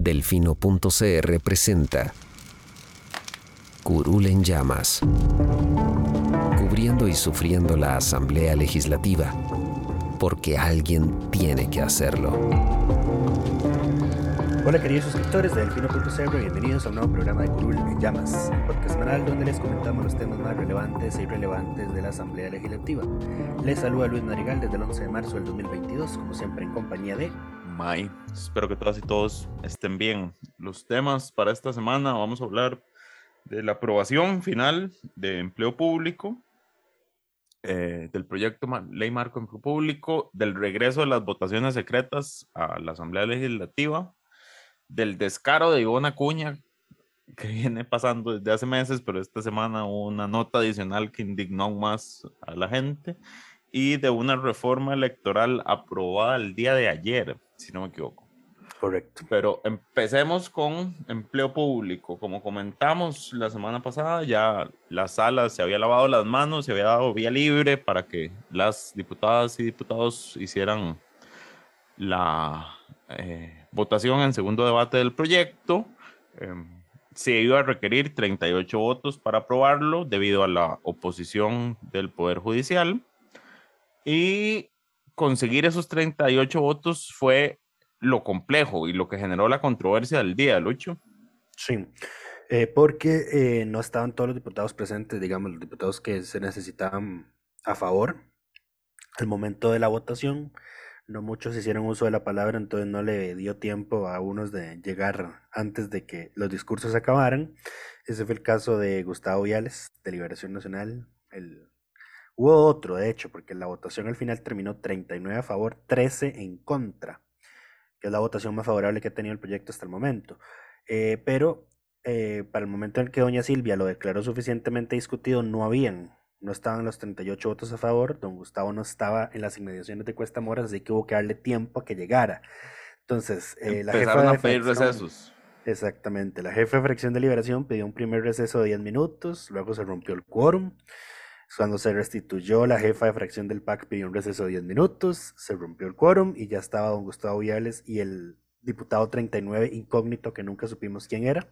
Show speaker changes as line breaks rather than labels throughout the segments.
Delfino.cr presenta Curul en llamas. Cubriendo y sufriendo la Asamblea Legislativa. Porque alguien tiene que hacerlo.
Hola queridos suscriptores de Delfino.cr, bienvenidos a un nuevo programa de Curul en Llamas, un podcast semanal donde les comentamos los temas más relevantes e irrelevantes de la Asamblea Legislativa. Les saluda Luis Marigal desde el 11 de marzo del 2022, como siempre en compañía de
May. Espero que todas y todos estén bien. Los temas para esta semana vamos a hablar de la aprobación final de empleo público, eh, del proyecto Ley Marco Empleo Público, del regreso de las votaciones secretas a la Asamblea Legislativa, del descaro de Ivona Cuña, que viene pasando desde hace meses, pero esta semana hubo una nota adicional que indignó más a la gente, y de una reforma electoral aprobada el día de ayer, si no me equivoco.
Correcto.
Pero empecemos con empleo público. Como comentamos la semana pasada, ya la sala se había lavado las manos, se había dado vía libre para que las diputadas y diputados hicieran la eh, votación en segundo debate del proyecto. Em, se iba a requerir 38 votos para aprobarlo debido a la oposición del Poder Judicial. Y conseguir esos 38 votos fue lo complejo y lo que generó la controversia del día, Lucho.
Sí, eh, porque eh, no estaban todos los diputados presentes, digamos, los diputados que se necesitaban a favor al momento de la votación. No muchos hicieron uso de la palabra, entonces no le dio tiempo a unos de llegar antes de que los discursos acabaran. Ese fue el caso de Gustavo Viales, de Liberación Nacional. El... Hubo otro, de hecho, porque la votación al final terminó 39 a favor, 13 en contra que es la votación más favorable que ha tenido el proyecto hasta el momento. Eh, pero eh, para el momento en que doña Silvia lo declaró suficientemente discutido, no habían, no estaban los 38 votos a favor, don Gustavo no estaba en las inmediaciones de Cuesta Moras, así que hubo que darle tiempo a que llegara. Entonces, eh, la jefa de
a pedir recesos.
Exactamente, la jefa de fracción de liberación pidió un primer receso de 10 minutos, luego se rompió el quórum. Cuando se restituyó, la jefa de fracción del PAC pidió un receso de 10 minutos, se rompió el quórum y ya estaba don Gustavo Viales y el diputado 39 incógnito, que nunca supimos quién era,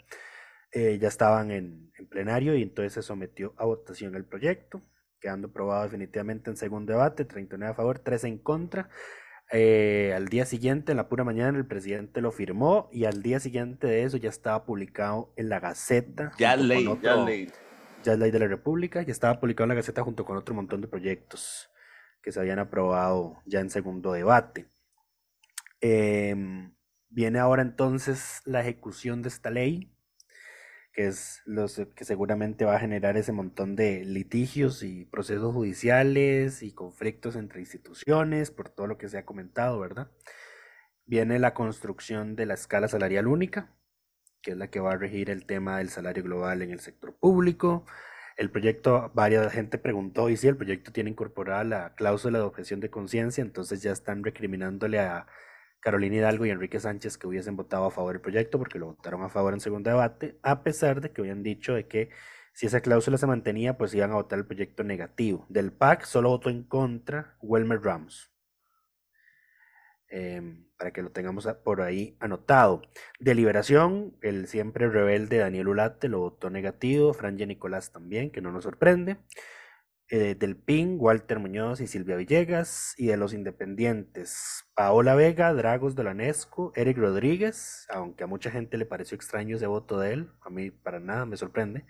eh, ya estaban en, plenario y entonces se sometió a votación el proyecto, quedando aprobado definitivamente en segundo debate, 39 a favor, 13 en contra. Eh, al día siguiente, en la pura mañana, el presidente lo firmó y al día siguiente de eso ya estaba publicado en la Gaceta.
Ya leí, ya leí
ya es ley de la República y estaba publicado en la Gaceta junto con otro montón de proyectos que se habían aprobado ya en segundo debate. Em, viene ahora entonces la ejecución de esta ley, que es lo que seguramente va a generar ese montón de litigios y procesos judiciales y conflictos entre instituciones, por todo lo que se ha comentado, ¿verdad? Viene la construcción de la escala salarial única, que es la que va a regir el tema del salario global en el sector público. El proyecto, varias gente preguntó, y si el proyecto tiene incorporada la cláusula de objeción de conciencia, entonces ya están recriminándole a Carolina Hidalgo y Enrique Sánchez que hubiesen votado a favor del proyecto porque lo votaron a favor en segundo debate, a pesar de que habían dicho de que si esa cláusula se mantenía, pues iban a votar el proyecto negativo. Del PAC solo votó en contra Wilmer Ramos. Em, para que lo tengamos por ahí anotado. Deliberación, el siempre rebelde Daniel Ulate lo votó negativo, Franje Nicolás también, que no nos sorprende. Eh, del PIN, Walter Muñoz y Silvia Villegas. Y de los independientes, Paola Vega, Dragos de Lanesco, Eric Rodríguez, aunque a mucha gente le pareció extraño ese voto de él, a mí para nada me sorprende.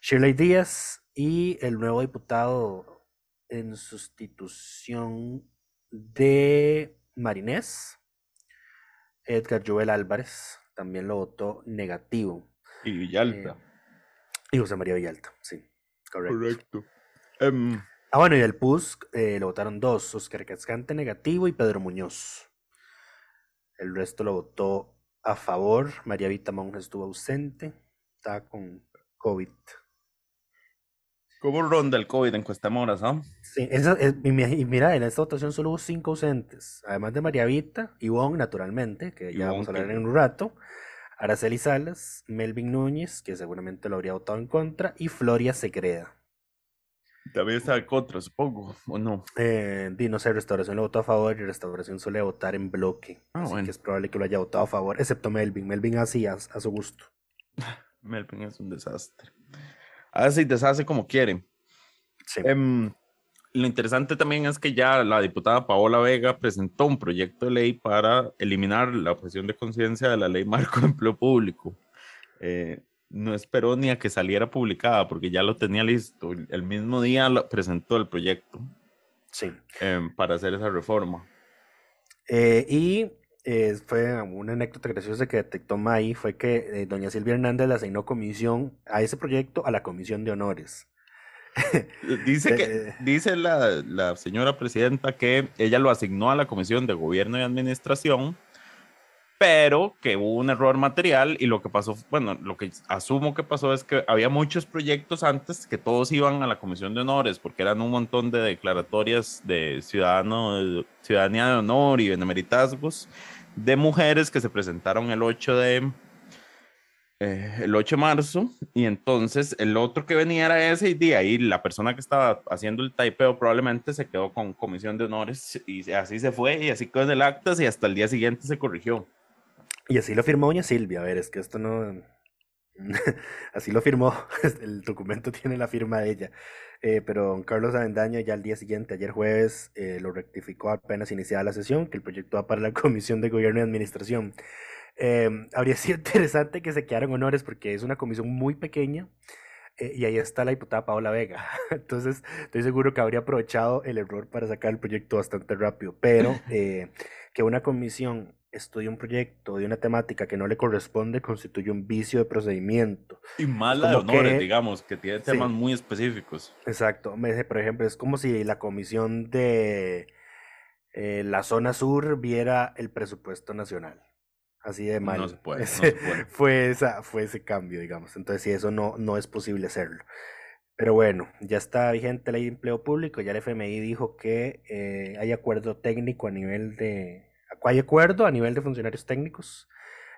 Shirley Díaz y el nuevo diputado en sustitución de Marinés, Edgar Joel Álvarez, también lo votó negativo.
Y Villalta.
Eh, y José María Villalta, sí,
correcto. Em,
ah, bueno, y el PUS eh, lo votaron dos, Oscar Cascante negativo y Pedro Muñoz. El resto lo votó a favor. María Vita Monge estuvo ausente. Está con COVID.
¿Cómo ronda el COVID en Cuestamoras, ah?
Sí, esa, es- y mi- y mira, en esta votación solo hubo cinco ausentes. Además de María Vita, Ivonne, naturalmente, que ya
Ivonne,
vamos a hablar
que-
en un rato. Araceli Salas, Melvin Núñez, que seguramente lo habría votado en contra, y Floria Segreda.
También está en contra, supongo, ¿o no?
Eh, no sé, Restauración lo votó a favor y Restauración suele votar en bloque.
Ah,
así
bueno.
que es probable que lo haya votado a favor, excepto Melvin. Melvin así, a, a su gusto.
Melvin es un desastre. Hace y deshace como quiere.
Sí.
Em, lo interesante también es que ya la diputada Paola Vega presentó un proyecto de ley para eliminar la objeción de conciencia de la ley marco de empleo público. Eh, no esperó ni a que saliera publicada porque ya lo tenía listo. El mismo día lo- presentó el proyecto
sí.
em, para hacer esa reforma.
Eh, y eh, fue una anécdota graciosa que detectó May, fue que eh, doña Silvia Hernández le asignó comisión a ese proyecto a la comisión de honores.
Dice que
Eh.
dice la, la señora presidenta que ella lo asignó a la Comisión de Gobierno y Administración, pero que hubo un error material y lo que pasó, bueno, lo que asumo que pasó es que había muchos proyectos antes que todos iban a la Comisión de Honores porque eran un montón de declaratorias de ciudadano, ciudadanía de honor y benemeritazgos de mujeres que se presentaron el 8 de eh, el 8 de marzo y entonces el otro que venía era ese y de ahí la persona que estaba haciendo el typeo probablemente se quedó con comisión de honores y así se fue y así quedó en el actas y hasta el día siguiente se corrigió.
Y así lo firmó doña Silvia. A ver, es que esto no... así lo firmó. El documento tiene la firma de ella. Eh, pero don Carlos Avendaño ya al día siguiente, ayer jueves, eh, lo rectificó apenas iniciada la sesión, que el proyecto va para la Comisión de Gobierno y Administración. Eh, habría sido interesante que se quedaran honores porque es una comisión muy pequeña eh, y ahí está la diputada Paola Vega. Entonces, estoy seguro que habría aprovechado el error para sacar el proyecto bastante rápido. Pero eh, que una comisión estudie un proyecto de una temática que no le corresponde constituye un vicio de procedimiento.
Y mala de honores,
que-
digamos, que tiene
Sí.
temas muy específicos.
Exacto. Me dice, por ejemplo, es como si la comisión de eh, la zona sur viera el presupuesto nacional. Así de mal.
No se puede, no se puede.
fue, esa, fue ese cambio, digamos. Entonces, sí, eso no, no es posible hacerlo. Pero bueno, ya está vigente la ley de empleo público. Ya el FMI dijo que eh, hay acuerdo técnico a nivel de. Hay acuerdo a nivel de funcionarios técnicos.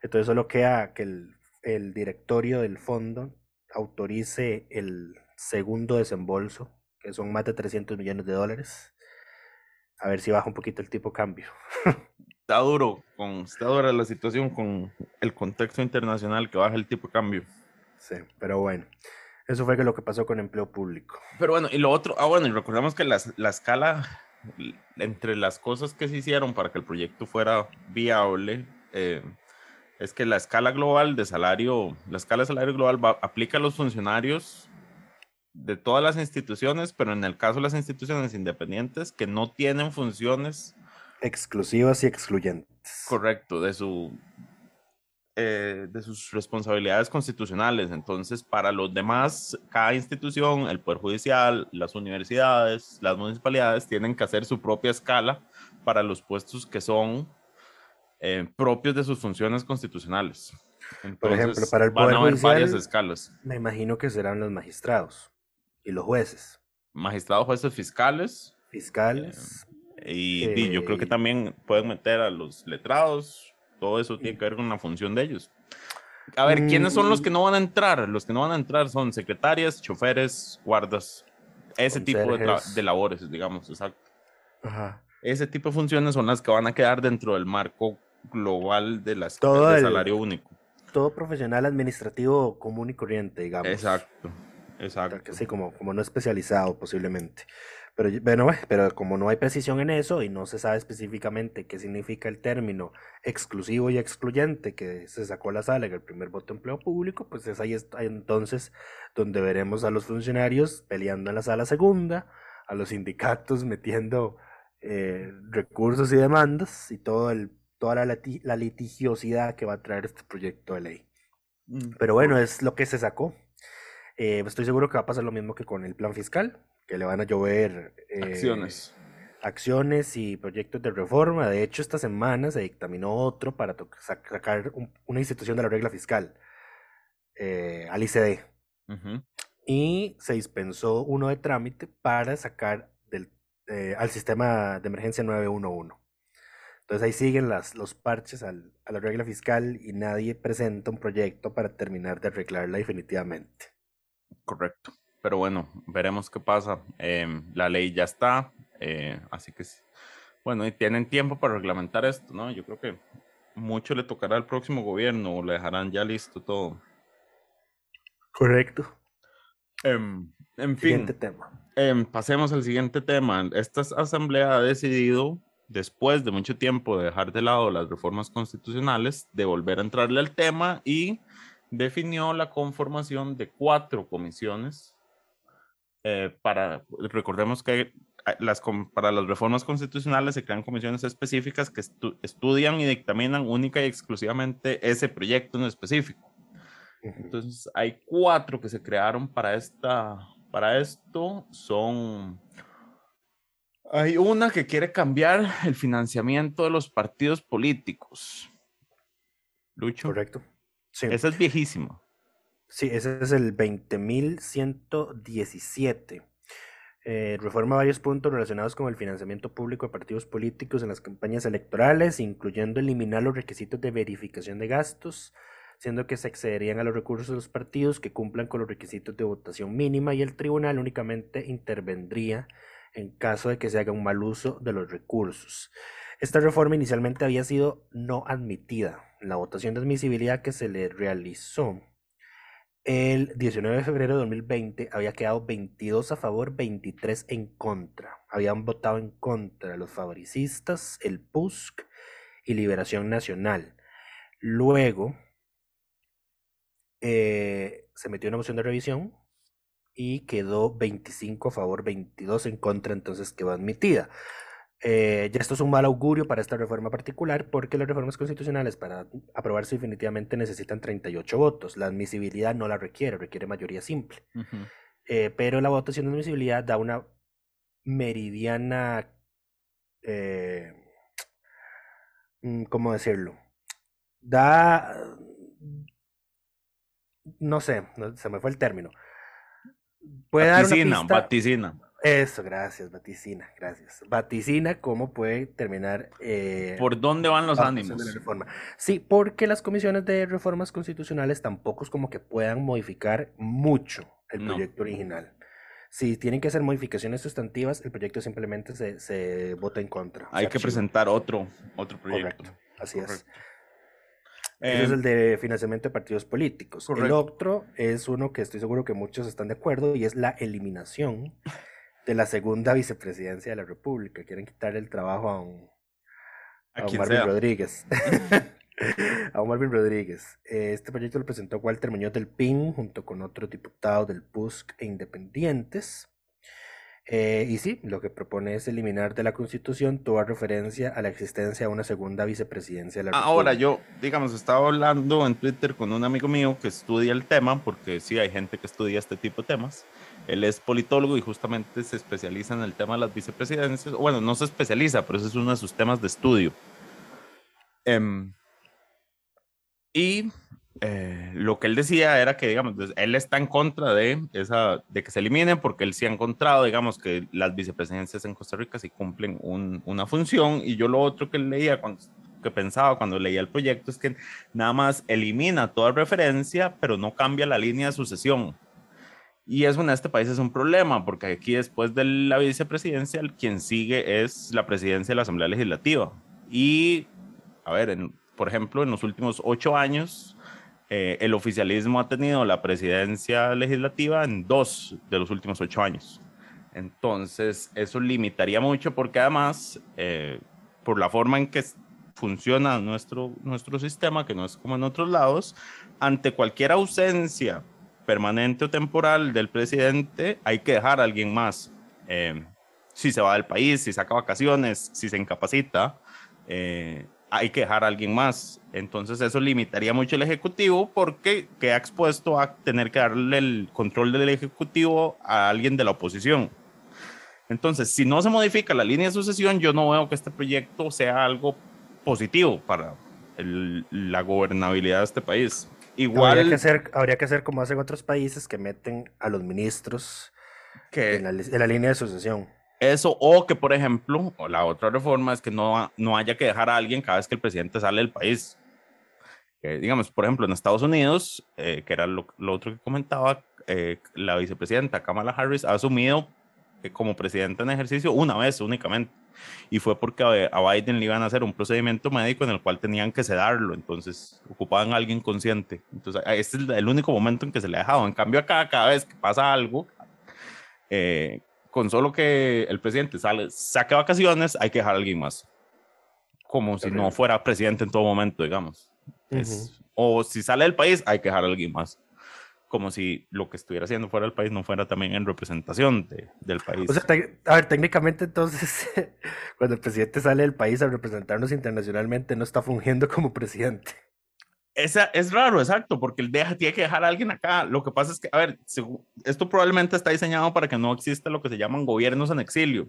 Entonces, solo queda que el, el directorio del fondo autorice el segundo desembolso, que son más de 300 millones de dólares. A ver si baja un poquito el tipo de cambio.
Está duro, con, está dura la situación con el contexto internacional que baja el tipo de cambio.
Sí, pero bueno. Eso fue que lo que pasó con empleo público.
Pero bueno, y lo otro, ah, bueno, y recordemos que las- la escala, entre las cosas que se hicieron para que el proyecto fuera viable, eh, es que la escala global de salario, la escala de salario global va- aplica a los funcionarios de todas las instituciones, pero en el caso de las instituciones independientes que no tienen funciones
Exclusivas y excluyentes.
correcto de su eh, de sus responsabilidades constitucionales. Entonces, para los demás, cada institución, el Poder Judicial, las universidades, las municipalidades, tienen que hacer su propia escala para los puestos que son eh, propios de sus funciones constitucionales.
Por ejemplo,
Entonces,
para el
van
Poder
a haber varias
Judicial-
escalas.
Me imagino que serán los magistrados y los jueces,
Magistrados, jueces fiscales,
fiscales.
y, y yo creo que
Eh,
también pueden meter a los letrados. Todo eso tiene que ver con la función de ellos. A ver, ¿quiénes son los
Mm.
que no van a entrar? Los que no van a entrar son secretarias, choferes, guardas, ese tipo de, de labores, digamos, exacto.
Ajá.
Ese tipo de funciones son las que van a quedar dentro del marco global de las
Todo
de
el-
salario único.
Todo profesional administrativo común y corriente, digamos.
Exacto, exacto.
que Sí, como, como no especializado posiblemente. Pero, bueno, eh, pero como no hay precisión en eso y no se sabe específicamente qué significa el término exclusivo y excluyente que se sacó a la sala en el primer voto de empleo público, pues es ahí entonces donde veremos a los funcionarios peleando en la sala segunda, a los sindicatos metiendo eh, recursos y demandas y todo el, toda la, lati- la litigiosidad que va a traer este proyecto de ley.
Mm.
Pero bueno, es lo que se sacó. Eh, estoy seguro que va a pasar lo mismo que con el plan fiscal, que le van a llover eh,
Acciones.
acciones y proyectos de reforma. De hecho, esta semana se dictaminó otro para sacar una institución de la regla fiscal eh, al ICD. Y se dispensó uno de trámite para sacar del, eh, al sistema de emergencia 911. Entonces ahí siguen las, los parches al, a la regla fiscal y nadie presenta un proyecto para terminar de arreglarla definitivamente.
Correcto. Pero bueno, veremos qué pasa. Em, la ley ya está, eh, así que bueno, y tienen tiempo para reglamentar esto, ¿no? Yo creo que mucho le tocará al próximo gobierno o le dejarán ya listo todo.
Correcto.
Em, en
Siguiente
fin,
tema.
em, pasemos al siguiente tema. Esta asamblea ha decidido, después de mucho tiempo de dejar de lado las reformas constitucionales, de volver a entrarle al tema y definió la conformación de cuatro comisiones eh, para, recordemos que las, para las reformas constitucionales se crean comisiones específicas que estudian y dictaminan única y exclusivamente ese proyecto en específico. Entonces, hay cuatro que se crearon para, esta, para esto. Son. Hay una que quiere cambiar el financiamiento de los partidos políticos. Lucho.
Correcto. Sí.
Esa es viejísima.
Sí, ese es el 20.117. Eh, reforma varios puntos relacionados con el financiamiento público de partidos políticos en las campañas electorales, incluyendo eliminar los requisitos de verificación de gastos, siendo que se accederían a los recursos de los partidos que cumplan con los requisitos de votación mínima y el tribunal únicamente intervendría en caso de que se haga un mal uso de los recursos. Esta reforma inicialmente había sido no admitida la votación de admisibilidad que se le realizó el 19 de febrero de 2020 había quedado 22 a favor, 23 en contra. Habían votado en contra los favoricistas, el PUSC y Liberación Nacional. Luego, eh, se metió una moción de revisión y quedó 25 a favor, 22 en contra, entonces quedó admitida. Eh, ya esto es un mal augurio para esta reforma particular porque las reformas constitucionales para aprobarse definitivamente necesitan 38 votos. La admisibilidad no la requiere, requiere mayoría simple. Eh, pero la votación de admisibilidad da una meridiana, mm, ¿cómo decirlo? Da no sé, se me fue el término.
Puede vaticina, dar una vaticina.
Eso, gracias, vaticina, gracias. Vaticina cómo puede terminar. Eh,
¿Por dónde van los ánimos?
De la reforma. Sí, porque las comisiones de reformas constitucionales tampoco es como que puedan modificar mucho el proyecto original. Si tienen que hacer modificaciones sustantivas, el proyecto simplemente se, se vota en contra.
Hay que presentar otro, otro proyecto.
Correcto, así es. Ese es el de financiamiento de partidos políticos. El otro es uno que estoy seguro que muchos están de acuerdo y es la eliminación de la segunda vicepresidencia de la República. Quieren quitar el trabajo a un, a, Marvin Rodríguez. a un Marvin Rodríguez. Este proyecto lo presentó Walter Muñoz del PIN junto con otros diputados del PUSC e independientes. Eh, y sí, lo que propone es eliminar de la Constitución toda referencia a la existencia de una segunda vicepresidencia de la
República. Ahora, yo, digamos, estaba hablando en Twitter con un amigo mío que estudia el tema, porque sí, hay gente que estudia este tipo de temas. Él es politólogo y justamente se especializa en el tema de las vicepresidencias. Bueno, no se especializa, pero ese es uno de sus temas de estudio. Em, y eh, lo que él decía era que, digamos, él está en contra de, esa, de que se eliminen porque él sí ha encontrado, digamos, que las vicepresidencias en Costa Rica sí cumplen una función. Y yo lo otro que leía, que pensaba cuando leía el proyecto es que nada más elimina toda referencia, pero no cambia la línea de sucesión. Y eso en este país es un problema, porque aquí después de la vicepresidencia, quien sigue es la presidencia de la Asamblea Legislativa. Y, a ver, por ejemplo, en los últimos ocho años, eh, el oficialismo ha tenido la presidencia legislativa en dos de los últimos ocho años. Entonces, eso limitaría mucho porque además, eh, por la forma en que funciona nuestro, nuestro sistema, que no es como en otros lados, ante cualquier ausencia permanente o temporal del presidente, hay que dejar a alguien más. Eh, si se va del país, si saca vacaciones, si se incapacita, hay que dejar a alguien más. Entonces eso limitaría mucho el Ejecutivo porque queda expuesto a tener que darle el control del Ejecutivo a alguien de la oposición. Entonces, si no se modifica la línea de sucesión, yo no veo que este proyecto sea algo positivo para el- la gobernabilidad de este país. Igual
Habría que, hacer, habría que hacer como hacen otros países que meten a los ministros
que
en la, li- en la línea de sucesión.
eso, o que, por ejemplo, o la otra reforma es que no, no haya que dejar a alguien cada vez que el presidente sale del país. Eh, digamos, por ejemplo, en Estados Unidos, eh, que era lo, lo otro que comentaba, eh, la vicepresidenta Kamala Harris ha asumido como presidenta en ejercicio una vez únicamente. Y fue porque a, Biden le iban a hacer un procedimiento médico en el cual tenían que sedarlo. Entonces ocupaban a alguien consciente. Entonces, este es el único momento en que se le ha dejado. En cambio, acá, cada vez que pasa algo, eh, con solo que el presidente sale, saque vacaciones, hay que dejar a alguien más. Como si no fuera presidente en todo momento, digamos. Es- o si sale del país, hay que dejar a alguien más. Como si lo que estuviera haciendo fuera del país no fuera también en representación de- del país.
O sea, a ver, técnicamente entonces, cuando el presidente sale del país a representarnos internacionalmente, no está fungiendo como presidente.
Esa, es raro, exacto, porque él deja, tiene que dejar a alguien acá. Lo que pasa es que, a ver, esto probablemente está diseñado para que no exista lo que se llaman gobiernos en exilio.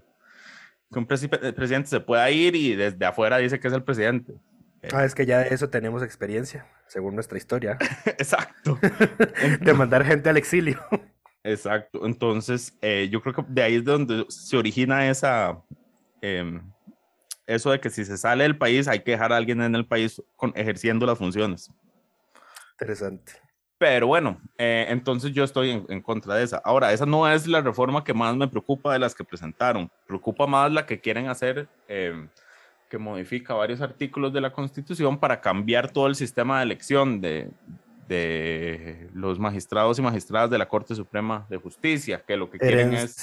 Que un el presidente se pueda ir y desde afuera dice que es el presidente.
Ah, es que ya de eso tenemos experiencia, según nuestra historia,
Exacto.
de mandar gente al exilio.
Exacto. Entonces, eh, yo creo que de ahí es de donde se origina esa, em, eso de que si se sale del país hay que dejar a alguien en el país con, ejerciendo las funciones.
Interesante.
Pero bueno, eh, entonces yo estoy en, en contra de esa. Ahora, esa no es la reforma que más me preocupa de las que presentaron. Preocupa más la que quieren hacer, em, que modifica varios artículos de la Constitución para cambiar todo el sistema de elección de, de los magistrados y magistradas de la Corte Suprema de Justicia, que lo que quieren es...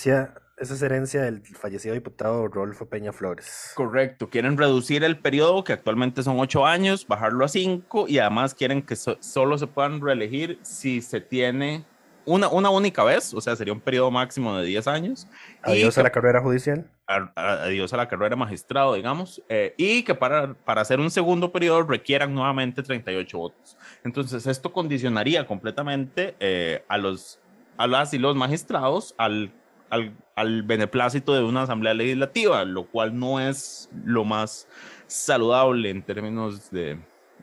Esa es herencia del fallecido diputado Rodolfo Peña Flores.
Correcto, quieren reducir el periodo, que actualmente son ocho años, bajarlo a cinco y además quieren que so- solo se puedan reelegir si se tiene una, una única vez, o sea, sería un periodo máximo de 10 años.
Adiós a la carrera judicial.
a- a- adiós a la carrera magistrado, digamos, eh, y que para, para hacer un segundo periodo requieran nuevamente 38 votos. Entonces, esto condicionaría completamente eh, a, los, a las y los magistrados al, al, al beneplácito de una asamblea legislativa, lo cual no es lo más saludable en términos de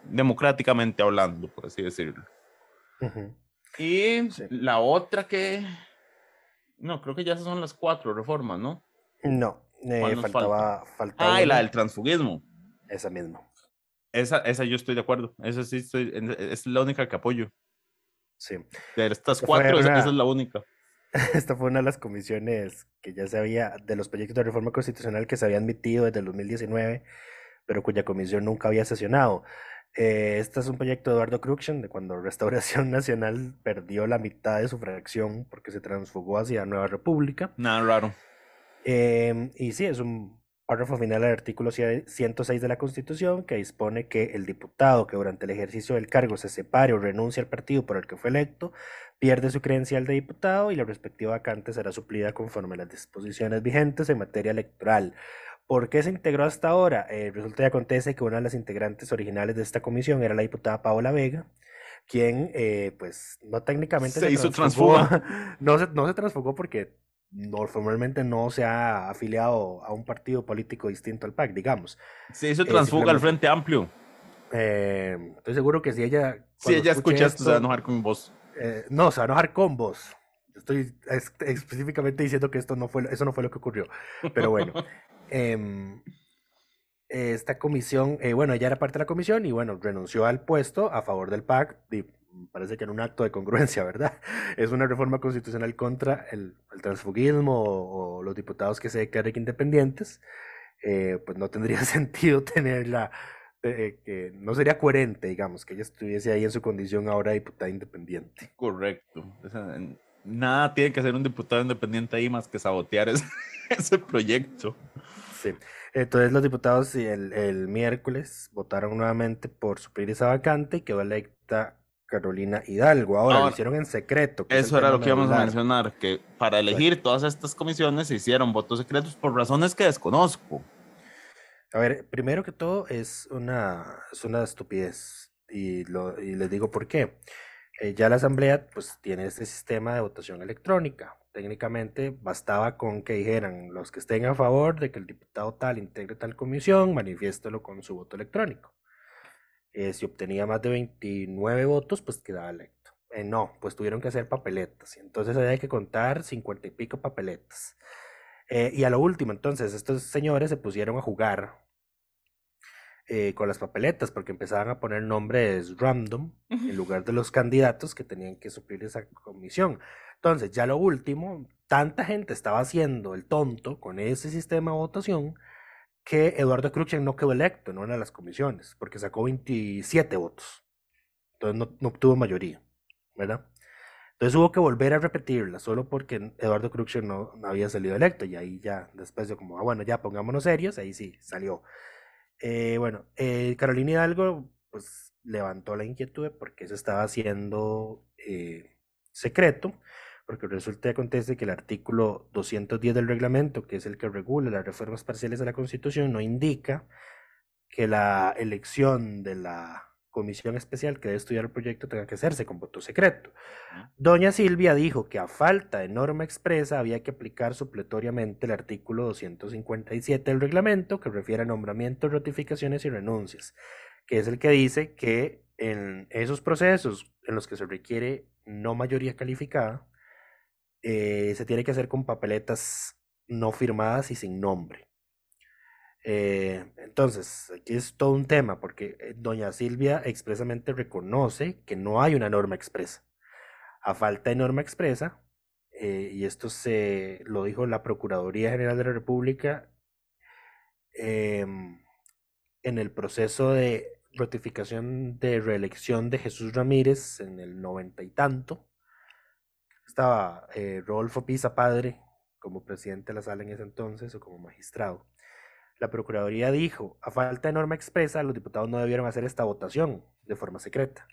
democráticamente hablando, por así decirlo.
Ujú.
Y
Sí.
la otra que... No, creo que ya son las cuatro reformas, ¿no?
No, eh,
¿Cuál nos
faltaba, faltaba
Ah, y la del transfugismo.
esa misma.
Esa, esa yo estoy de acuerdo. Esa sí estoy, es la única que apoyo.
Sí.
De estas
fue
cuatro, esa,
una-
esa es la única.
Esta fue una de las comisiones que ya se había, de los proyectos de reforma constitucional que se había admitido desde el 2019, pero cuya comisión nunca había sesionado. Eh, este es un proyecto de Eduardo Cruxen, de cuando Restauración Nacional perdió la mitad de su fracción porque se transfugó hacia Nueva República.
Nada raro.
Em, y sí, es un párrafo final del artículo cie- 106 de la Constitución que dispone que el diputado que durante el ejercicio del cargo se separe o renuncie al partido por el que fue electo, pierde su credencial de diputado y la respectiva vacante será suplida conforme a las disposiciones vigentes en materia electoral. ¿Por qué se integró hasta ahora? Eh, resulta y acontece que una de las integrantes originales de esta comisión era la diputada Paola Vega, quien, eh, pues, no técnicamente
Se hizo
transfugó,
transfuga.
no se, no se transfugó porque no, formalmente no se ha afiliado a un partido político distinto al PAC, digamos.
Se hizo
Eh,
transfuga al Frente Amplio.
Estoy seguro que si ella...
Si ella
escuche
escucha esto, se va a enojar con vos.
no, se va a enojar con vos. Estoy es- específicamente diciendo que esto no fue, eso no fue lo que ocurrió. Pero bueno, em, esta comisión, eh, bueno, ella era parte de la comisión y bueno, renunció al puesto a favor del PAC. Y parece que en un acto de congruencia, ¿verdad? Es una reforma constitucional contra el, el transfugismo o, o los diputados que se declaren independientes. Eh, pues no tendría sentido tenerla, eh, que no sería coherente, digamos, que ella estuviese ahí en su condición ahora de diputada independiente.
Correcto. En- nada tiene que hacer un diputado independiente ahí más que sabotear ese, ese proyecto.
Sí. Entonces los diputados el, el miércoles votaron nuevamente por suplir esa vacante y quedó electa Carolina Hidalgo. Ahora lo hicieron en secreto. que es el
Eso era lo que íbamos a mencionar, que para elegir todas estas comisiones se hicieron votos secretos por razones que desconozco.
A ver, primero que todo es una, es una estupidez y, lo, y les digo por qué. Eh, ya la asamblea pues tiene este sistema de votación electrónica. Técnicamente bastaba con que dijeran los que estén a favor de que el diputado tal integre tal comisión, manifiéstelo con su voto electrónico. Eh, si obtenía más de 29 votos, pues quedaba electo. Eh, no, pues tuvieron que hacer papeletas. Entonces había que contar 50 y pico papeletas. Eh, y a lo último, entonces, estos señores se pusieron a jugar eh, con las papeletas porque empezaban a poner nombres random en lugar de los candidatos que tenían que suplir esa comisión. Entonces, ya lo último, tanta gente estaba haciendo el tonto con ese sistema de votación que Eduardo Cruxen no quedó electo en una de las comisiones porque sacó 27 votos. Entonces no, no obtuvo mayoría, ¿verdad? Entonces hubo que volver a repetirla solo porque Eduardo Cruxen no, no había salido electo y ahí ya, después de como, ah, bueno, ya pongámonos serios, ahí sí, salió. Eh, bueno, eh, Carolina Hidalgo pues levantó la inquietud de por qué se estaba haciendo eh, secreto, porque resulta y acontece que el artículo 210 del reglamento, que es el que regula las reformas parciales a la Constitución, no indica que la elección de la comisión especial que debe estudiar el proyecto tenga que hacerse con voto secreto. Doña Silvia dijo que a falta de norma expresa había que aplicar supletoriamente el artículo 257 del reglamento que refiere a nombramientos, ratificaciones y renuncias, que es el que dice que en esos procesos en los que se requiere no mayoría calificada, eh, se tiene que hacer con papeletas no firmadas y sin nombre. Eh, entonces, aquí es todo un tema, porque eh, doña Silvia expresamente reconoce que no hay una norma expresa. A falta de norma expresa, eh, y esto se lo dijo la Procuraduría General de la República em, en el proceso de ratificación de reelección de Jesús Ramírez en el noventa y tanto. Estaba Rodolfo Pisa Padre como presidente de la sala en ese entonces o como magistrado. La Procuraduría dijo, a falta de norma expresa, los diputados no debieron hacer esta votación de forma secreta.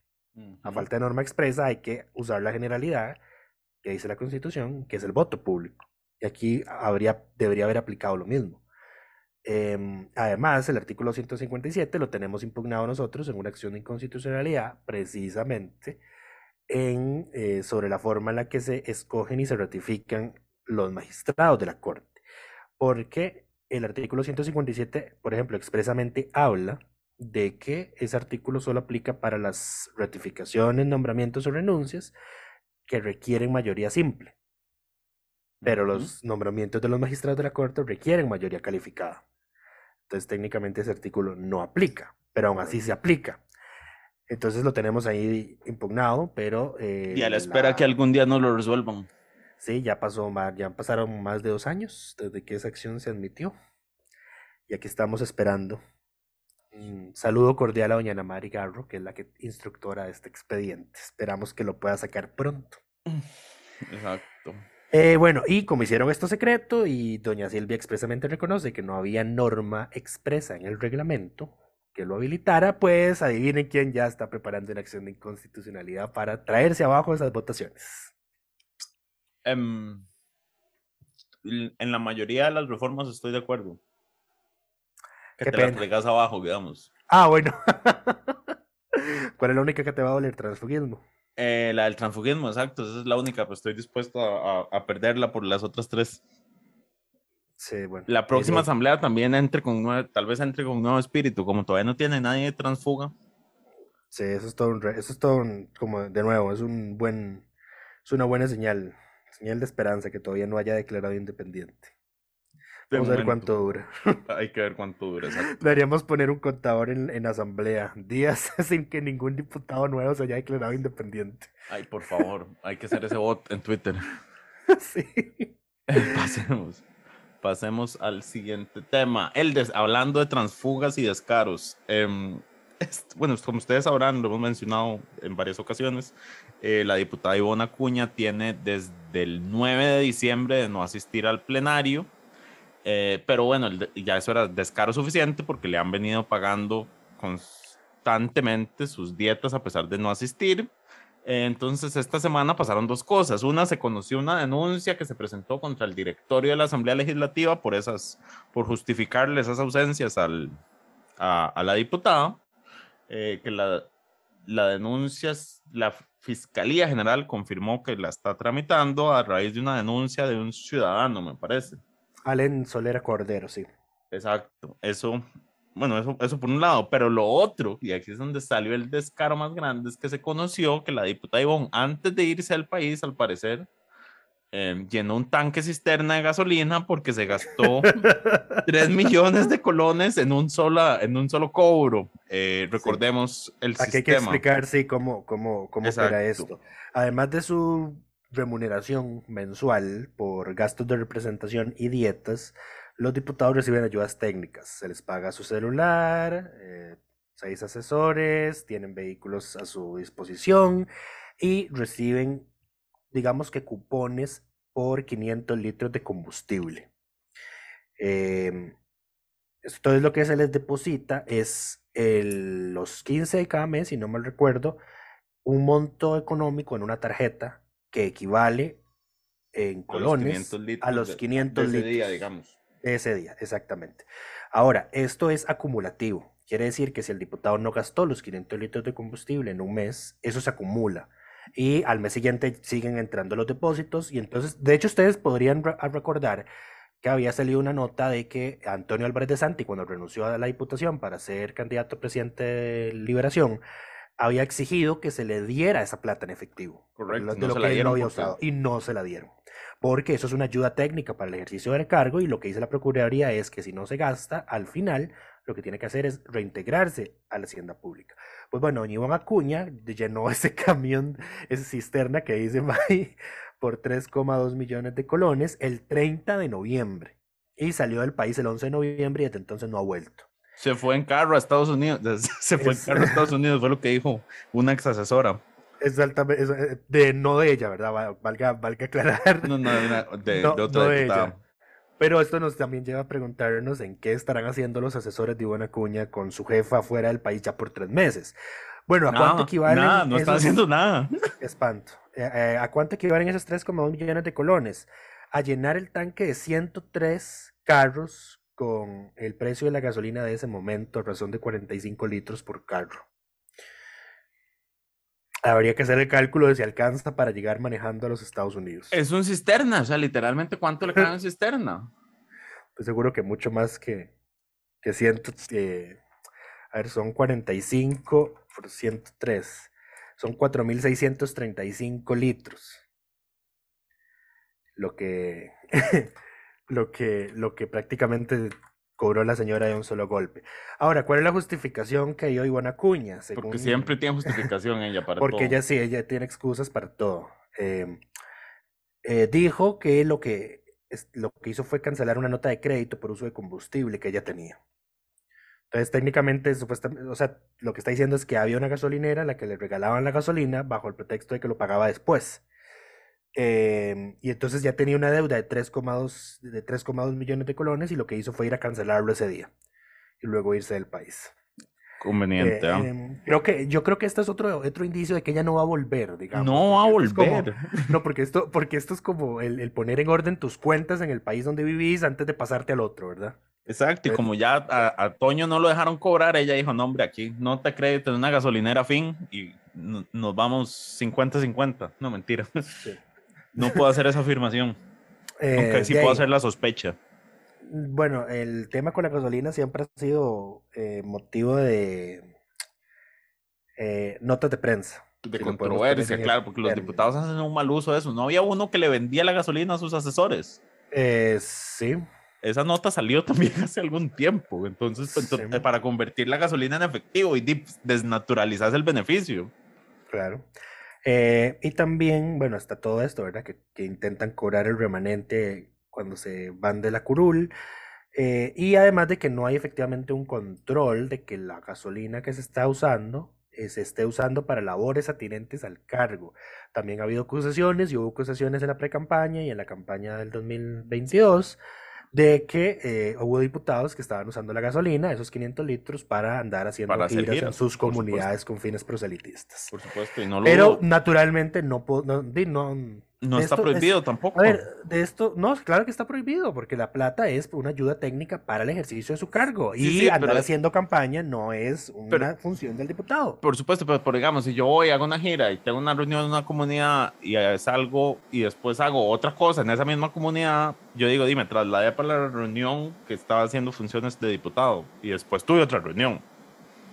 A falta de norma expresa hay que usar la generalidad que dice la Constitución, que es el voto público. Y aquí habría, debería haber aplicado lo mismo. Em, además, el artículo 157 lo tenemos impugnado nosotros en una acción de inconstitucionalidad, precisamente en, eh, sobre la forma en la que se escogen y se ratifican los magistrados de la Corte. Porque el artículo 157, por ejemplo, expresamente habla de que ese artículo solo aplica para las ratificaciones, nombramientos o renuncias que requieren mayoría simple. Pero los nombramientos de los magistrados de la Corte requieren mayoría calificada. Entonces, técnicamente ese artículo no aplica, pero aún así se aplica. Entonces lo tenemos ahí impugnado, pero...
y a la espera que algún día nos lo resuelvan.
Sí, ya pasó ya pasaron más de dos años desde que esa acción se admitió. Y aquí estamos esperando. Un saludo cordial a doña Ana Mari Garro, que es la que instructora de este expediente. Esperamos que lo pueda sacar pronto.
Exacto.
Eh, bueno, y como hicieron esto secreto y doña Silvia expresamente reconoce que no había norma expresa en el reglamento que lo habilitara, pues adivinen quién ya está preparando una acción de inconstitucionalidad para traerse abajo esas votaciones.
Em, en la mayoría de las reformas estoy de acuerdo. Que
Qué
te las
pena.
traigas abajo, digamos.
Ah, bueno. ¿Cuál es la única que te va a doler? Transfugismo.
Eh, la del transfugismo, exacto, esa es la única, pues estoy dispuesto a, a- a perderla por las otras tres.
Sí, bueno.
La próxima
Eso-
asamblea también entre con tal vez entre con un nuevo espíritu, como todavía no tiene nadie de transfuga.
Sí, eso es todo un, eso es todo un- como de nuevo, es un buen, es una buena señal, señal de esperanza que todavía no haya declarado independiente.
De
Vamos a ver cuánto dura.
Hay que ver cuánto dura, exacto.
Deberíamos poner un contador en, en asamblea, días sin que ningún diputado nuevo se haya declarado independiente.
Ay, por favor, hay que hacer ese bot en Twitter.
Sí.
Pasemos. Pasemos al siguiente tema. El des- hablando de transfugas y descaros. Est- bueno, como ustedes sabrán, lo hemos mencionado en varias ocasiones, eh, la diputada Ivona Cuña tiene desde el 9 de diciembre de no asistir al plenario. eh, pero bueno, ya eso era descaro suficiente porque le han venido pagando constantemente sus dietas a pesar de no asistir. Eh, Entonces, esta semana pasaron dos cosas. Una, se conoció una denuncia que se presentó contra el directorio de la Asamblea Legislativa por esas, por justificarle esas ausencias al, a, a la diputada. Eh, que la, la denuncia la Fiscalía General confirmó que la está tramitando a raíz de una denuncia de un ciudadano, me parece.
Allen Solera Cordero, sí.
Exacto. Eso, bueno, eso, eso por un lado, pero lo otro, y aquí es donde salió el descaro más grande, es que se conoció que la diputada Ivonne, antes de irse al país, al parecer, eh, llenó un tanque cisterna de gasolina porque se gastó 3 millones de colones en un, sola, en un solo cobro. Eh, recordemos el
Aquí
sistema.
hay que explicar, sí, cómo, cómo, cómo
Exacto.
esto. Además de su remuneración mensual por gastos de representación y dietas, los diputados reciben ayudas técnicas. Se les paga su celular, eh, seis asesores, tienen vehículos a su disposición y reciben, digamos que cupones por 500 litros de combustible. Em, entonces lo que se les deposita es el- los 15 de cada mes, si no mal recuerdo, un monto económico en una tarjeta que equivale en
A los
colones
500 litros
a los
de-
500
de ese día,
litros
digamos.
de ese día, exactamente. Ahora, esto es acumulativo. Quiere decir que si el diputado no gastó los 500 litros de combustible en un mes, eso se acumula. Y al mes siguiente siguen entrando los depósitos. Y entonces, de hecho, ustedes podrían recordar que había salido una nota de que Antonio Álvarez de Santi, cuando renunció a la diputación para ser candidato a presidente de Liberación, había exigido que se le diera esa plata en efectivo.
Correcto, no
de lo
se la
que él no había usado. Y no se la dieron. Porque eso es una ayuda técnica para el ejercicio del cargo y lo que dice la Procuraduría es que si no se gasta, al final lo que tiene que hacer es reintegrarse a la hacienda pública. Pues bueno, doña Ivonne Acuña llenó ese camión, esa cisterna que dice May, por 3,2 millones de colones el 30 de noviembre. Y salió del país el 11 de noviembre y desde entonces no ha vuelto.
Se fue en carro a Estados Unidos. Se fue en carro a Estados Unidos, fue lo que dijo una ex asesora.
Exactamente, eh, de, no de ella, ¿verdad? Va- Valga, valga aclarar.
No, no, de, una- de-
No,
de otra
no de
diputada.
ella. Pero esto nos también lleva a preguntarnos en qué estarán haciendo los asesores de Ivonne Acuña con su jefa fuera del país ya por tres meses. Bueno, ¿a cuánto equivalen
nada, no
esos-
haciendo nada.
Espanto. Eh, eh, ¿a cuánto equivalen esos 3,2 millones de colones? A llenar el tanque de 103 carros con el precio de la gasolina de ese momento, a razón de 45 litros por carro. Habría que hacer el cálculo de si alcanza para llegar manejando a los Estados Unidos.
Es un cisterna, o sea, literalmente, ¿cuánto le cae en cisterna?
Estoy seguro que mucho más que, que 100, eh, a ver, son 45 por 103. Son 4.635 litros. Lo que, lo que, lo que prácticamente cobró la señora de un solo golpe. Ahora, ¿cuál es la justificación que dio Ivana Acuña?
Porque siempre tiene justificación ella para
porque
todo.
ella sí, ella tiene excusas para todo. Eh, eh, dijo que lo que, es- lo que hizo fue cancelar una nota de crédito por uso de combustible que ella tenía. Entonces, técnicamente, supuestamente, o sea, lo que está diciendo es que había una gasolinera a la que le regalaban la gasolina bajo el pretexto de que lo pagaba después. Eh, y entonces ya tenía una deuda de 3,2 de 3,2 millones de colones y lo que hizo fue ir a cancelarlo ese día y luego irse del país.
Conveniente,
Eh, em, creo que, yo creo que este es otro, otro indicio de que ella no va a volver, digamos.
No va a
es como-
volver.
no, porque esto, porque esto es como el, el poner en orden tus cuentas en el país donde vivís antes de pasarte al otro, ¿verdad?
Exacto, y como ya a, a Toño no lo dejaron cobrar, ella dijo, no, hombre, aquí no te crédito en una gasolinera fin y no- nos vamos 50-50. No, mentira. No puedo hacer esa afirmación.
Eh,
Aunque sí puedo hacer la sospecha.
Bueno, el tema con la gasolina siempre ha sido eh, motivo de eh, notas de prensa.
De
si
controversia, claro, porque los diputados hacen un mal uso de eso. No había uno que le vendía la gasolina a sus asesores.
Eh, sí,
Esa nota salió también hace algún tiempo. Entonces, pues,
Sí.
ento- para convertir la gasolina en efectivo y desnaturalizar el beneficio.
claro. Eh, y también, bueno, está todo esto, ¿verdad? Que, que intentan cobrar el remanente cuando se van de la curul. eh, y además de que no hay efectivamente un control de que la gasolina que se está usando eh, se esté usando para labores atinentes al cargo. También ha habido acusaciones y hubo acusaciones en la precampaña y en la campaña del 2022 de que eh, hubo diputados que estaban usando la gasolina, esos 500 litros, para andar haciendo
Para
giras en sus comunidades con fines proselitistas.
Por supuesto, y no lo
Pero naturalmente no, no, di- no,
está
Esto es-
prohibido tampoco.
A ver, de esto, no, claro que está prohibido, porque la plata es una ayuda técnica para el ejercicio de su cargo.
Sí,
y
sí,
andar
pero-
haciendo campaña no es una
Pero-
función del diputado.
Por supuesto, pero por digamos, si yo voy, hago una gira y tengo una reunión en una comunidad y salgo y después hago otra cosa en esa misma comunidad, yo digo, dime, trasladé para la reunión que estaba haciendo funciones de diputado y después tuve otra reunión.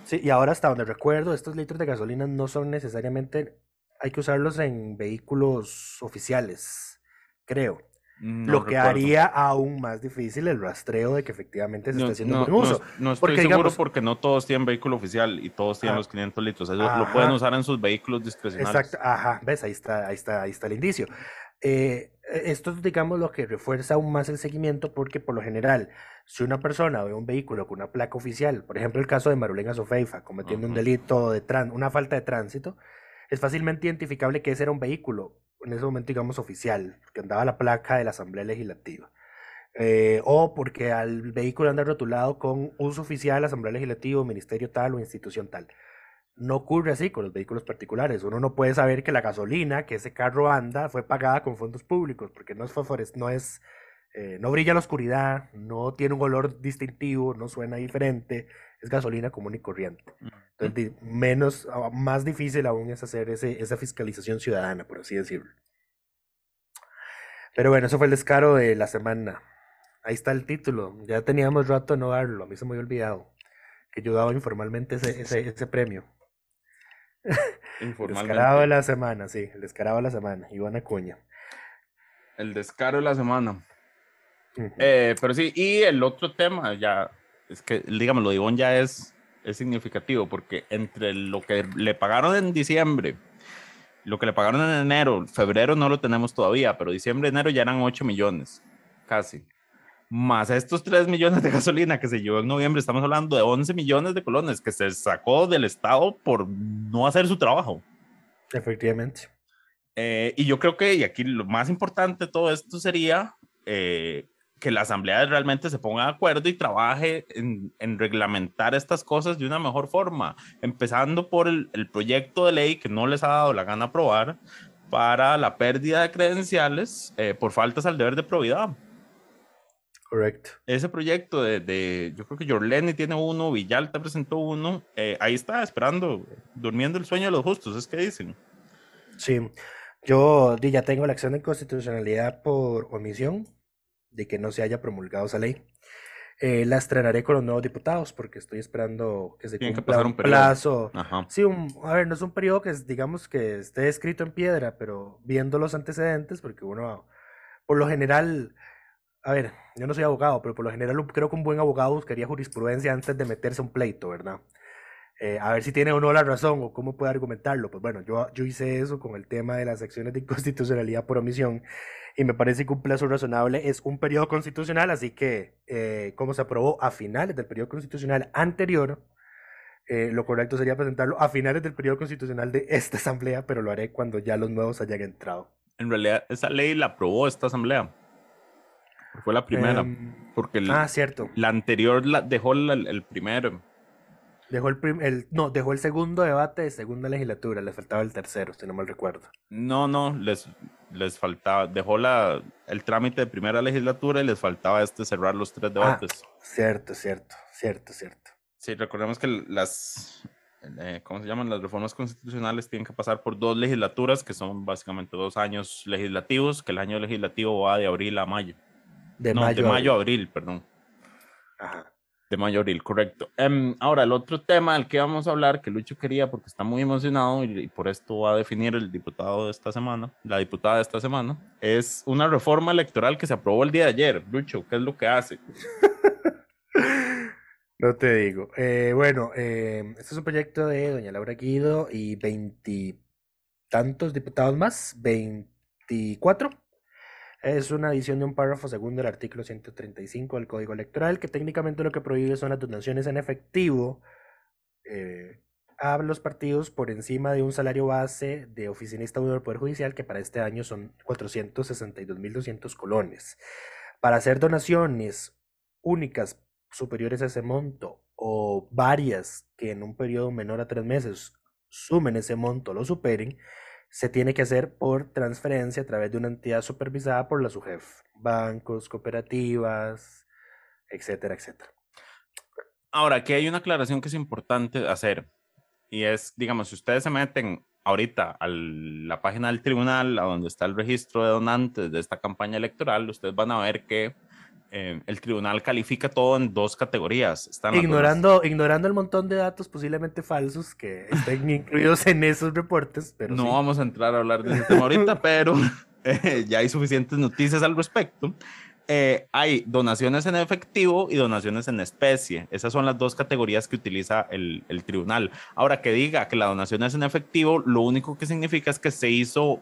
Sí, y ahora hasta donde recuerdo, estos litros de gasolina no son necesariamente, hay que usarlos en vehículos oficiales, creo.
No
lo que
recuerdo.
haría aún más difícil el rastreo de que efectivamente se
No,
está haciendo
no,
buen uso.
no- estoy
Porque,
seguro
digamos-
porque no todos tienen vehículo oficial y todos tienen
Ah.
los 500 litros. Eso
Ajá.
lo pueden usar en sus vehículos discrecionales.
Exacto, ajá, ves, ahí está, ahí está, ahí está el indicio. Eh, esto es, digamos, lo que refuerza aún más el seguimiento, porque por lo general, si una persona ve un vehículo con una placa oficial, por ejemplo, el caso de Marulena Sofeifa, cometiendo un delito de tran- una falta de tránsito, es fácilmente identificable que ese era un vehículo, en ese momento, digamos, oficial, que andaba la placa de la Asamblea Legislativa. Eh, o porque al vehículo anda rotulado con uso oficial, Asamblea Legislativa, Ministerio tal o institución tal. No ocurre así con los vehículos particulares. Uno no puede saber que la gasolina que ese carro anda fue pagada con fondos públicos, porque no es fosfores, no es, eh, no brilla en la oscuridad, no tiene un olor distintivo, no suena diferente, es gasolina común y corriente. Entonces, di- menos, ah, más difícil aún es hacer ese, esa fiscalización ciudadana, por así decirlo. Pero bueno, eso fue el descaro de la semana. Ahí está el título. Ya teníamos rato de no darlo, a mí se me había olvidado que yo daba informalmente ese, ese, ese premio.
Informalmente.
descarado de la semana, sí, el descarado de la semana, Iván Acuña.
El descaro de la semana. Eh, pero sí, y el otro tema ya, es que, digamos, lo de Ivonne ya es, es significativo, porque entre lo que le pagaron en diciembre, lo que le pagaron en enero, febrero no lo tenemos todavía, pero diciembre, enero ya eran 8 millones, casi. Más estos 3 millones de gasolina que se llevó en noviembre, estamos hablando de 11 millones de colones que se sacó del Estado por no hacer su trabajo.
Efectivamente.
Eh, y yo creo que, y aquí lo más importante de todo esto sería eh, que la Asamblea realmente se ponga de acuerdo y trabaje en, en reglamentar estas cosas de una mejor forma, empezando por el, el proyecto de ley que no les ha dado la gana aprobar para la pérdida de credenciales eh, por faltas al deber de probidad.
Correcto.
Ese proyecto de, de yo creo que Jorleni tiene uno, Villalta presentó uno, eh, ahí está esperando, durmiendo el sueño de los justos, es que dicen.
Sí. Yo ya tengo la acción de inconstitucionalidad por omisión de que no se haya promulgado esa ley. Eh, la estrenaré con los nuevos diputados porque estoy esperando que se
Tiene que
cumpla
pasar
un
un
plazo.
Ajá.
Sí, un, a ver, no es un periodo que es, digamos que esté escrito en piedra, pero viendo los antecedentes, porque uno, por lo general, a ver, yo no soy abogado, pero por lo general creo que un buen abogado buscaría jurisprudencia antes de meterse a un pleito, ¿verdad? Eh, a ver si tiene o no la razón o cómo puede argumentarlo. Pues bueno, yo, yo hice eso con el tema de las acciones de inconstitucionalidad por omisión y me parece que un plazo razonable es un periodo constitucional, así que eh, como se aprobó a finales del periodo constitucional anterior, eh, lo correcto sería presentarlo a finales del periodo constitucional de esta asamblea, pero lo haré cuando ya los nuevos hayan entrado.
En realidad, esa ley la aprobó esta asamblea. Fue la primera.
Em,
porque el-
ah, cierto.
la anterior la, dejó el primero.
Dejó el, prim- el no, dejó el segundo debate de segunda legislatura, le faltaba el tercero, si no mal recuerdo.
No, no, les, les faltaba. Dejó la, el trámite de primera legislatura y les faltaba este cerrar los tres debates.
Cierto, cierto, cierto, cierto.
Sí, recordemos que las. eh, ¿Cómo se llaman? Las reformas constitucionales tienen que pasar por dos legislaturas, que son básicamente dos años legislativos, que el año legislativo va de abril a mayo.
De
no,
mayo.
de
a
mayo a
abril.
abril, perdón.
Ajá.
De mayo a abril, correcto. Em, ahora, el otro tema del que vamos a hablar, que Lucho quería porque está muy emocionado y, por esto va a definir el diputado de esta semana, la diputada de esta semana, es una reforma electoral que se aprobó el día de ayer. Lucho, ¿qué es lo que hace?
No te digo. Eh, bueno, eh, este es un proyecto de doña Laura Guido y veintitantos diputados más, 24. Es una adición de un párrafo segundo del artículo 135 del Código Electoral, que técnicamente lo que prohíbe son las donaciones en efectivo eh, a los partidos por encima de un salario base de oficinista uno del Poder Judicial, que para este año son 462.200 colones. Para hacer donaciones únicas superiores a ese monto o varias que en un periodo menor a tres meses sumen ese monto lo superen, se tiene que hacer por transferencia a través de una entidad supervisada por la SUGEF, bancos, cooperativas, etcétera, etcétera.
Ahora, aquí hay una aclaración que es importante hacer y es, digamos, si ustedes se meten ahorita a la página del tribunal, a donde está el registro de donantes de esta campaña electoral, ustedes van a ver que eh, el tribunal califica todo en dos categorías.
Están ignorando, ignorando el montón de datos posiblemente falsos que estén incluidos en esos reportes. Pero
no vamos a entrar a hablar de ese tema ahorita, pero eh, ya hay suficientes noticias al respecto. Eh, hay donaciones en efectivo y donaciones en especie. Esas son las dos categorías que utiliza el, el, tribunal. Ahora, que diga que la donación es en efectivo, lo único que significa es que se hizo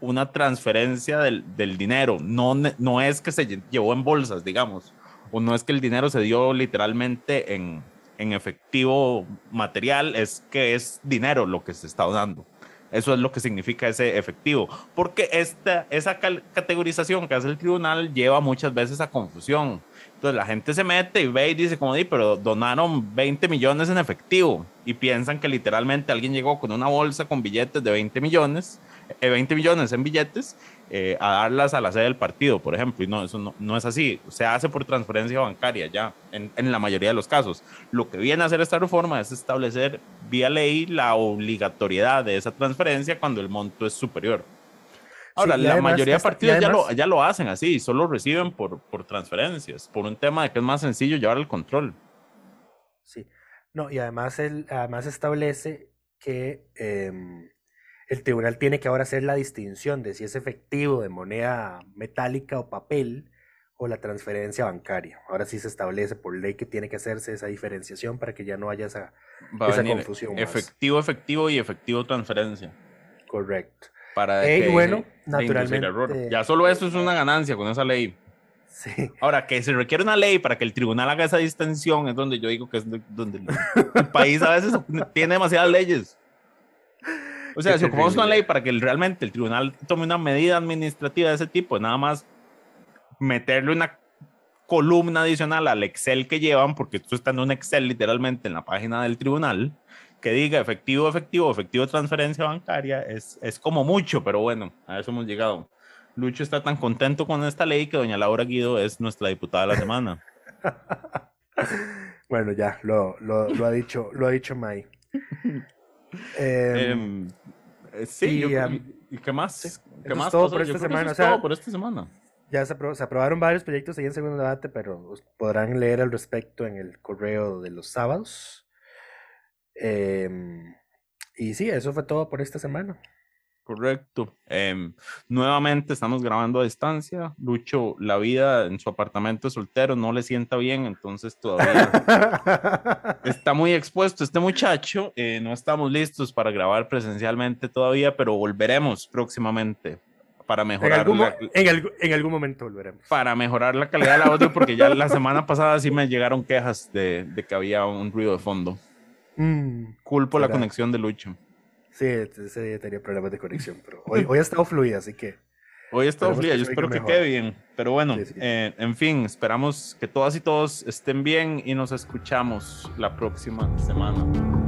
una transferencia del, del dinero. No, no es que se llevó en bolsas, digamos, o no es que el dinero se dio literalmente en, en efectivo material, es que es dinero lo que se está donando. Eso es lo que significa ese efectivo. Porque esta, esa categorización que hace el tribunal lleva muchas veces a confusión. Entonces la gente se mete y ve y dice como, di, pero donaron 20 millones en efectivo. Y piensan que literalmente alguien llegó con una bolsa con billetes de 20 millones, 20 eh, millones en billetes eh, a darlas a la sede del partido, por ejemplo. Y no, eso no, no es así. Se hace por transferencia bancaria ya, en, en, la mayoría de los casos. Lo que viene a hacer esta reforma es establecer vía ley la obligatoriedad de esa transferencia cuando el monto es superior. Ahora, la mayoría de partidos ya, lo, ya lo hacen así, solo reciben por, por transferencias, por un tema de que es más sencillo llevar el control.
Sí, no, y además, el, además establece que eh, el tribunal tiene que ahora hacer la distinción de si es efectivo de moneda metálica o papel o la transferencia bancaria. Ahora sí se establece por ley que tiene que hacerse esa diferenciación para que ya no haya esa, confusión.
Efectivo, efectivo y efectivo transferencia.
Correcto.
Para
y bueno, naturalmente.
Ya solo eso es una ganancia con esa ley.
Sí.
Ahora, que se requiere una ley para que el tribunal haga esa distinción, es donde yo digo que es donde el país a veces tiene demasiadas leyes. O sea, si ocupamos una ley para que realmente el tribunal tome una medida administrativa de ese tipo, nada más meterle una columna adicional al Excel que llevan, porque esto está en un Excel literalmente en la página del tribunal, que diga efectivo, efectivo, efectivo transferencia bancaria, es, es como mucho, pero bueno, a eso hemos llegado. Lucho está tan contento con esta ley que doña Laura Guido es nuestra diputada de la semana.
bueno, ya, lo, lo, lo, ha dicho, lo ha dicho May.
Em, eh, sí, y, qué más? ¿Qué más
todo por esta semana. todo
por esta semana.
Ya se, aprobaron varios proyectos ahí en segundo debate, pero podrán leer al respecto en el correo de los sábados. Em, y sí, eso fue todo por esta semana.
Correcto. Em, nuevamente estamos grabando a distancia. Lucho, la vida en su apartamento soltero no le sienta bien, entonces todavía está muy expuesto este muchacho. Eh, no estamos listos para grabar presencialmente todavía, pero volveremos próximamente para mejorar.
En algún, momento volveremos.
Para mejorar la calidad del audio, porque ya la semana pasada sí me llegaron quejas de, que había un ruido de fondo. Mm, Culpo la conexión de Lucho.
Sí, ese día tenía problemas de conexión, pero hoy, hoy ha estado fluida, así que...
Hoy ha estado fluida, yo espero que quede bien. Pero bueno, eh, en fin, esperamos que todas y todos estén bien y nos escuchamos la próxima semana.